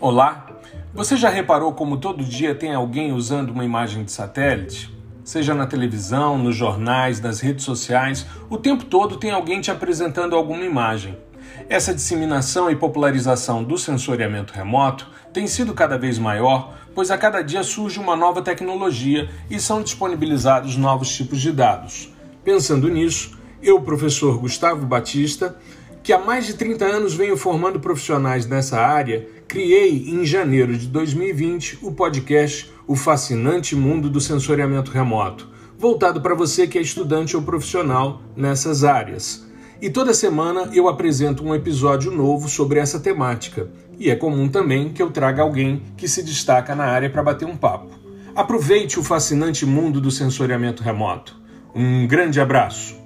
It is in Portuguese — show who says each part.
Speaker 1: Olá! Você já reparou como todo dia tem alguém usando uma imagem de satélite? Seja na televisão, nos jornais, nas redes sociais, o tempo todo tem alguém te apresentando alguma imagem. Essa disseminação e popularização do sensoriamento remoto tem sido cada vez maior, pois a cada dia surge uma nova tecnologia e são disponibilizados novos tipos de dados. Pensando nisso, eu, professor Gustavo Batista, que há mais de 30 anos venho formando profissionais nessa área, criei em janeiro de 2020 o podcast O Fascinante Mundo do Sensoriamento Remoto, voltado para você que é estudante ou profissional nessas áreas. E toda semana eu apresento um episódio novo sobre essa temática, e é comum também que eu traga alguém que se destaca na área para bater um papo. Aproveite o fascinante mundo do sensoriamento remoto. Um grande abraço!